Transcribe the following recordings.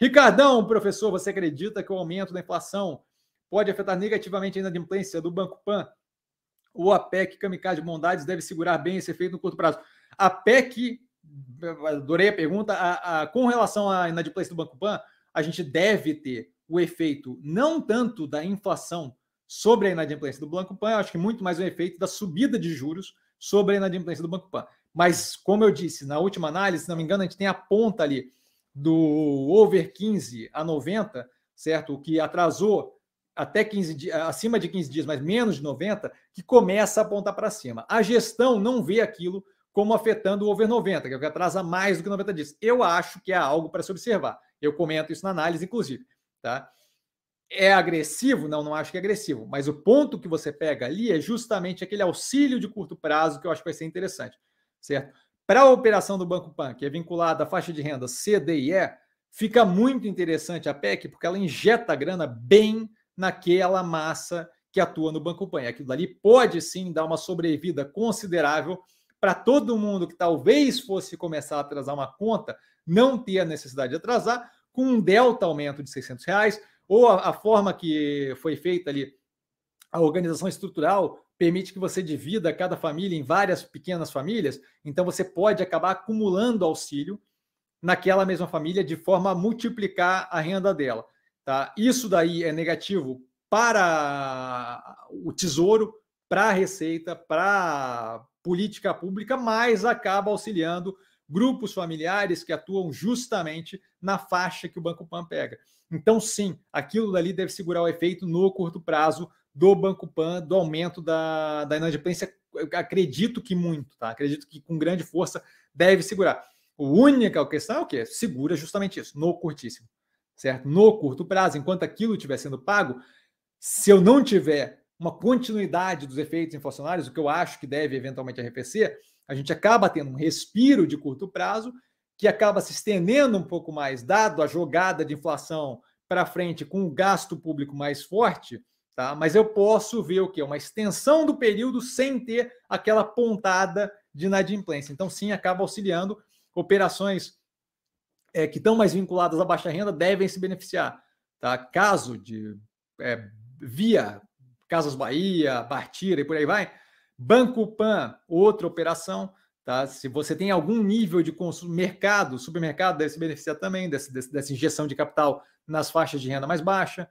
Ricardão, professor, você acredita que o aumento da inflação pode afetar negativamente a inadimplência do Banco Pan? Ou a PEC Kamikaze Bondades deve segurar bem esse efeito no curto prazo? A PEC, adorei a pergunta, a, a, com relação à inadimplência do Banco Pan, a gente deve ter o efeito não tanto da inflação sobre a inadimplência do Banco Pan, eu acho que muito mais o efeito da subida de juros sobre a inadimplência do Banco Pan. Mas, como eu disse, na última análise, se não me engano, a gente tem a ponta ali do over 15 a 90, certo? O que atrasou até 15 dias, acima de 15 dias, mas menos de 90, que começa a apontar para cima. A gestão não vê aquilo como afetando o over 90, que é o que atrasa mais do que 90 dias. Eu acho que é algo para se observar. Eu comento isso na análise, inclusive. Tá? É agressivo? Não, não acho que é agressivo. Mas o ponto que você pega ali é justamente aquele auxílio de curto prazo que eu acho que vai ser interessante. Certo? Para a operação do Banco Pan, que é vinculada à faixa de renda C, D e E, fica muito interessante a PEC, porque ela injeta grana bem naquela massa que atua no Banco Pan. E aquilo dali pode sim dar uma sobrevida considerável para todo mundo que talvez fosse começar a atrasar uma conta, não ter a necessidade de atrasar, com um delta aumento de 600 reais, ou a, a forma que foi feita ali, a organização estrutural permite que você divida cada família em várias pequenas famílias, então você pode acabar acumulando auxílio naquela mesma família de forma a multiplicar a renda dela. Tá? Isso daí é negativo para o tesouro, para a receita, para política pública, mas acaba auxiliando grupos familiares que atuam justamente na faixa que o Banco Pan pega. Então, sim, aquilo dali deve segurar o efeito no curto prazo do Banco Pan, do aumento da, da inadimplência. Acredito que muito, tá? Acredito que com grande força deve segurar. A única questão é o quê? Segura justamente isso, no curtíssimo certo? No curto prazo, enquanto aquilo estiver sendo pago, se eu não tiver uma continuidade dos efeitos inflacionários, o que eu acho que deve eventualmente arrefecer, a gente acaba tendo um respiro de curto prazo que acaba se estendendo um pouco mais, dado a jogada de inflação para frente com o gasto público mais forte, tá? Mas eu posso ver o que uma extensão do período sem ter aquela pontada de inadimplência. Então, sim, acaba auxiliando operações é, que estão mais vinculadas à baixa renda devem se beneficiar. Tá? Caso de é, via Casas Bahia, Bartira e por aí vai, Banco Pan, outra operação. Tá? Se você tem algum nível de consumo, mercado, supermercado deve se beneficiar também desse, desse, dessa injeção de capital nas faixas de renda mais baixa.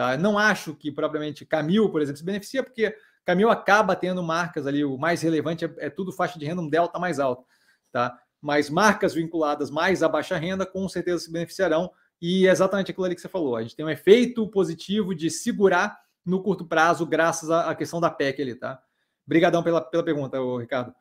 Tá? Não acho que propriamente Camil, por exemplo, se beneficia, porque Camil acaba tendo marcas ali, o mais relevante é, é tudo faixa de renda, um delta mais alto. Tá? mas marcas vinculadas mais à baixa renda com certeza se beneficiarão. E é exatamente aquilo ali que você falou. A gente tem um efeito positivo de segurar no curto prazo, graças à questão da PEC ali, tá? Obrigadão pela, pela pergunta, Ricardo.